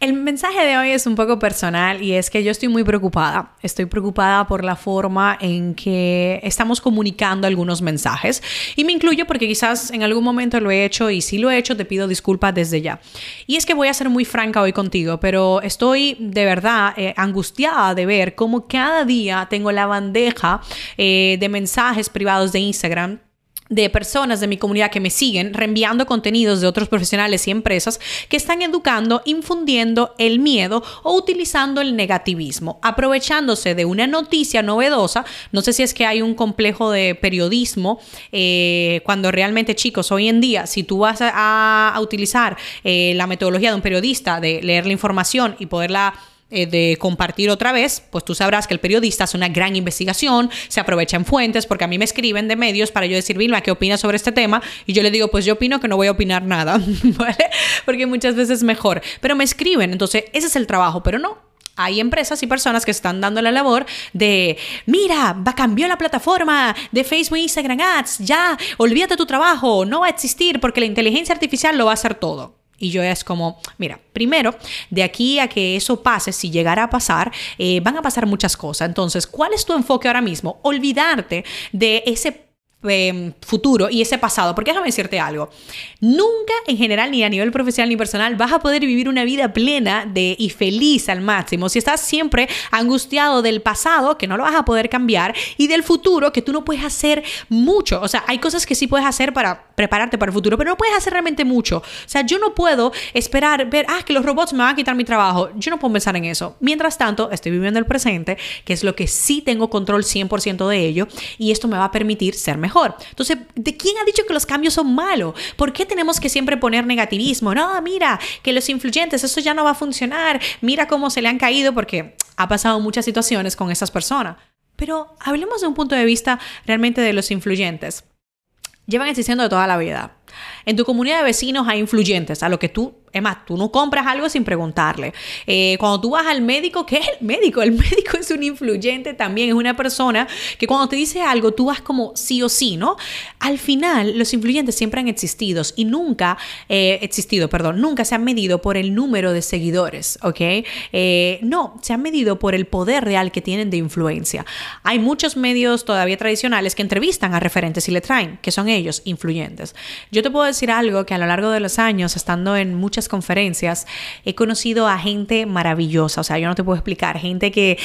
El mensaje de hoy es un poco personal y es que yo estoy muy preocupada. Estoy preocupada por la forma en que estamos comunicando algunos mensajes y me incluyo porque quizás en algún momento lo he hecho y si lo he hecho te pido disculpas desde ya. Y es que voy a ser muy franca hoy contigo, pero estoy de verdad eh, angustiada de ver cómo cada día tengo la bandeja eh, de mensajes privados de Instagram de personas de mi comunidad que me siguen reenviando contenidos de otros profesionales y empresas que están educando, infundiendo el miedo o utilizando el negativismo, aprovechándose de una noticia novedosa. No sé si es que hay un complejo de periodismo, eh, cuando realmente chicos, hoy en día, si tú vas a, utilizar eh, la metodología de un periodista, de leer la información y poderla eh, de compartir otra vez, pues tú sabrás que el periodista hace una gran investigación, se aprovecha en fuentes, porque a mí me escriben de medios para yo decir, Vilma, ¿qué opinas sobre este tema? Y yo le digo, pues yo opino que no voy a opinar nada, ¿vale? Porque muchas veces es mejor. Pero me escriben, entonces ese es el trabajo, pero no, hay empresas y personas que están dando la labor de, mira, va a cambiar la plataforma de Facebook e Instagram Ads, ya, olvídate tu trabajo, no va a existir porque la inteligencia artificial lo va a hacer todo. Y yo es como, mira, primero, de aquí a que eso pase, si llegara a pasar, eh, van a pasar muchas cosas. Entonces, ¿cuál es tu enfoque ahora mismo? Olvidarte de ese Em, futuro y ese pasado. Porque déjame decirte algo. Nunca en general, ni a nivel profesional ni personal, vas a poder vivir una vida plena de, y feliz al máximo si estás siempre angustiado del pasado, que no lo vas a poder cambiar, y del futuro, que tú no puedes hacer mucho. O sea, hay cosas que sí puedes hacer para prepararte para el futuro, pero no puedes hacer realmente mucho. O sea, yo no puedo esperar ver, ah, que los robots me van a quitar mi trabajo. Yo no puedo pensar en eso. Mientras tanto, estoy viviendo el presente, que es lo que sí tengo control 100% de ello, y esto me va a permitir ser mejor Entonces, ¿de quién ha dicho que los cambios son malos? ¿Por qué tenemos que siempre poner negativismo? No, mira, que los influyentes, eso ya no va a funcionar. Mira cómo se le han caído porque ha pasado muchas situaciones con esas personas. Pero hablemos de un punto de vista realmente de los influyentes. Llevan existiendo de toda la vida. En tu comunidad de vecinos hay influyentes, a lo que tú es más, tú no compras algo sin preguntarle. Eh, cuando tú vas al médico, ¿qué es el médico? El médico es un influyente también, es una persona que cuando te dice algo, tú vas como sí o sí, ¿no? Al final, los influyentes siempre han existido y nunca, eh, existido, perdón, nunca se han medido por el número de seguidores, ¿ok? Eh, no, se han medido por el poder real que tienen de influencia. Hay muchos medios todavía tradicionales que entrevistan a referentes y le traen, que son ellos, influyentes. Yo te puedo decir algo que a lo largo de los años, estando en muchas conferencias, he conocido a gente maravillosa, o sea, yo no te puedo explicar, gente que,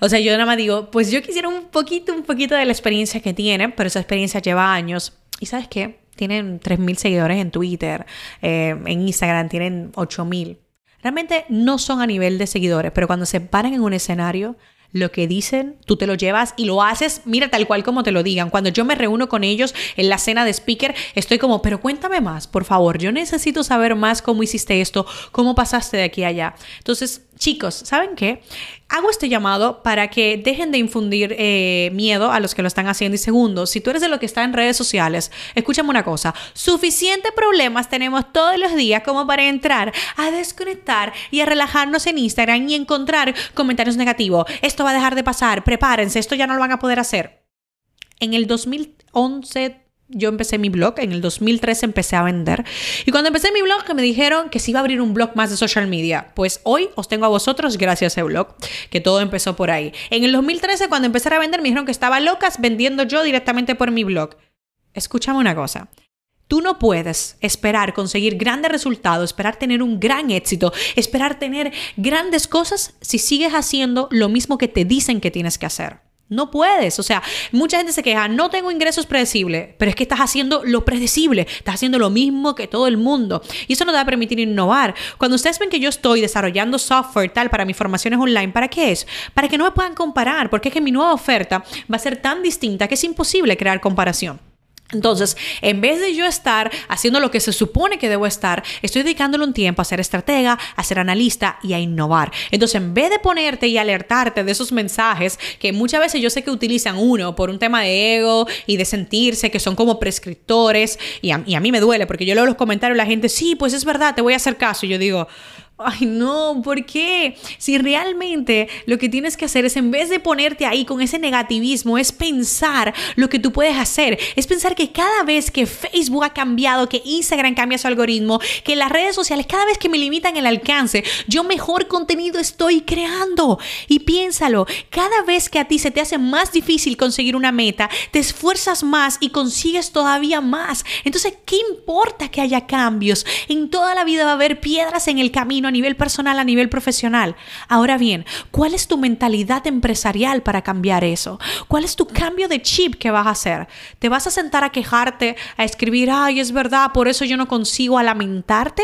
o sea, yo nada más digo, pues yo quisiera un poquito, un poquito de la experiencia que tienen, pero esa experiencia lleva años. ¿Y sabes qué? Tienen 3.000 seguidores en Twitter, eh, en Instagram tienen 8.000. Realmente no son a nivel de seguidores, pero cuando se paran en un escenario, lo que dicen, tú te lo llevas y lo haces, mira, tal cual como te lo digan. Cuando yo me reúno con ellos en la cena de speaker, estoy como, pero cuéntame más, por favor, yo necesito saber más cómo hiciste esto, cómo pasaste de aquí a allá. Entonces, chicos, ¿saben qué? Hago este llamado para que dejen de infundir eh, miedo a los que lo están haciendo. Y segundo, si tú eres de lo que está en redes sociales, escúchame una cosa, suficientes problemas tenemos todos los días como para entrar a desconectar y a relajarnos en Instagram y encontrar comentarios negativos. Esto va a dejar de pasar, prepárense, esto ya no lo van a poder hacer. En el 2011 yo empecé mi blog, en el 2013 empecé a vender. Y cuando empecé mi blog me dijeron que se iba a abrir un blog más de social media. Pues hoy os tengo a vosotros gracias a ese blog, que todo empezó por ahí. En el 2013 cuando empecé a vender me dijeron que estaba locas vendiendo yo directamente por mi blog. Escúchame una cosa. Tú no puedes esperar conseguir grandes resultados, esperar tener un gran éxito, esperar tener grandes cosas si sigues haciendo lo mismo que te dicen que tienes que hacer. No puedes. O sea, mucha gente se queja, no tengo ingresos predecibles, pero es que estás haciendo lo predecible, estás haciendo lo mismo que todo el mundo. Y eso no te va a permitir innovar. Cuando ustedes ven que yo estoy desarrollando software tal para mis formaciones online, ¿para qué es? Para que no me puedan comparar, porque es que mi nueva oferta va a ser tan distinta que es imposible crear comparación. Entonces, en vez de yo estar haciendo lo que se supone que debo estar, estoy dedicándole un tiempo a ser estratega, a ser analista y a innovar. Entonces, en vez de ponerte y alertarte de esos mensajes que muchas veces yo sé que utilizan uno por un tema de ego y de sentirse que son como prescriptores, y a, mí me duele porque yo leo los comentarios de la gente, sí, pues es verdad, te voy a hacer caso. Y yo digo, Ay, no, ¿por qué? Si realmente lo que tienes que hacer es, en vez de ponerte ahí con ese negativismo, es pensar lo que tú puedes hacer. Es pensar que cada vez que Facebook ha cambiado, que Instagram cambia su algoritmo, que las redes sociales, cada vez que me limitan el alcance, yo mejor contenido estoy creando. Y piénsalo, cada vez que a ti se te hace más difícil conseguir una meta, te esfuerzas más y consigues todavía más. Entonces, ¿qué importa que haya cambios? En toda la vida va a haber piedras en el camino a nivel personal, a nivel profesional. Ahora bien, ¿cuál es tu mentalidad empresarial para cambiar eso? ¿Cuál es tu cambio de chip que vas a hacer? ¿Te vas a sentar a quejarte, a escribir, ay, es verdad, por eso yo no consigo a lamentarte?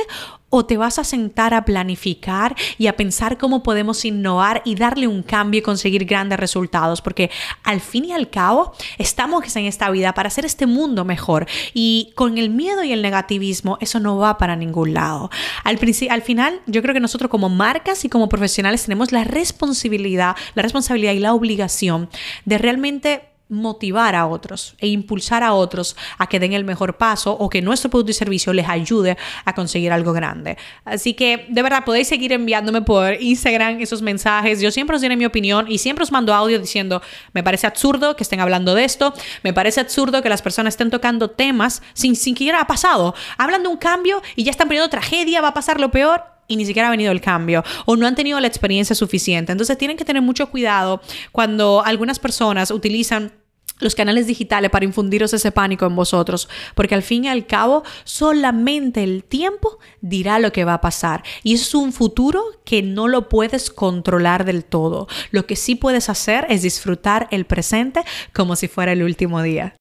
O te vas a sentar a planificar y a pensar cómo podemos innovar y darle un cambio y conseguir grandes resultados, porque al fin y al cabo estamos en esta vida para hacer este mundo mejor y con el miedo y el negativismo eso no va para ningún lado. Al, al final yo creo que nosotros como marcas y como profesionales tenemos la responsabilidad, la responsabilidad y la obligación de realmente motivar a otros e impulsar a otros a que den el mejor paso o que nuestro producto y servicio les ayude a conseguir algo grande. Así que de verdad podéis seguir enviándome por Instagram esos mensajes. Yo siempre os diré mi opinión y siempre os mando audio diciendo, me parece absurdo que estén hablando de esto, me parece absurdo que las personas estén tocando temas sin siquiera ha pasado. Hablan de un cambio y ya están poniendo tragedia, va a pasar lo peor y ni siquiera ha venido el cambio o no han tenido la experiencia suficiente. Entonces tienen que tener mucho cuidado cuando algunas personas utilizan los canales digitales para infundiros ese pánico en vosotros, porque al fin y al cabo solamente el tiempo dirá lo que va a pasar y es un futuro que no lo puedes controlar del todo. Lo que sí puedes hacer es disfrutar el presente como si fuera el último día.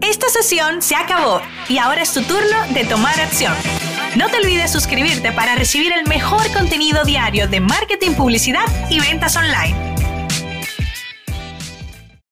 Esta sesión se acabó y ahora es tu turno de tomar acción. No te olvides suscribirte para recibir el mejor contenido diario de marketing, publicidad y ventas online.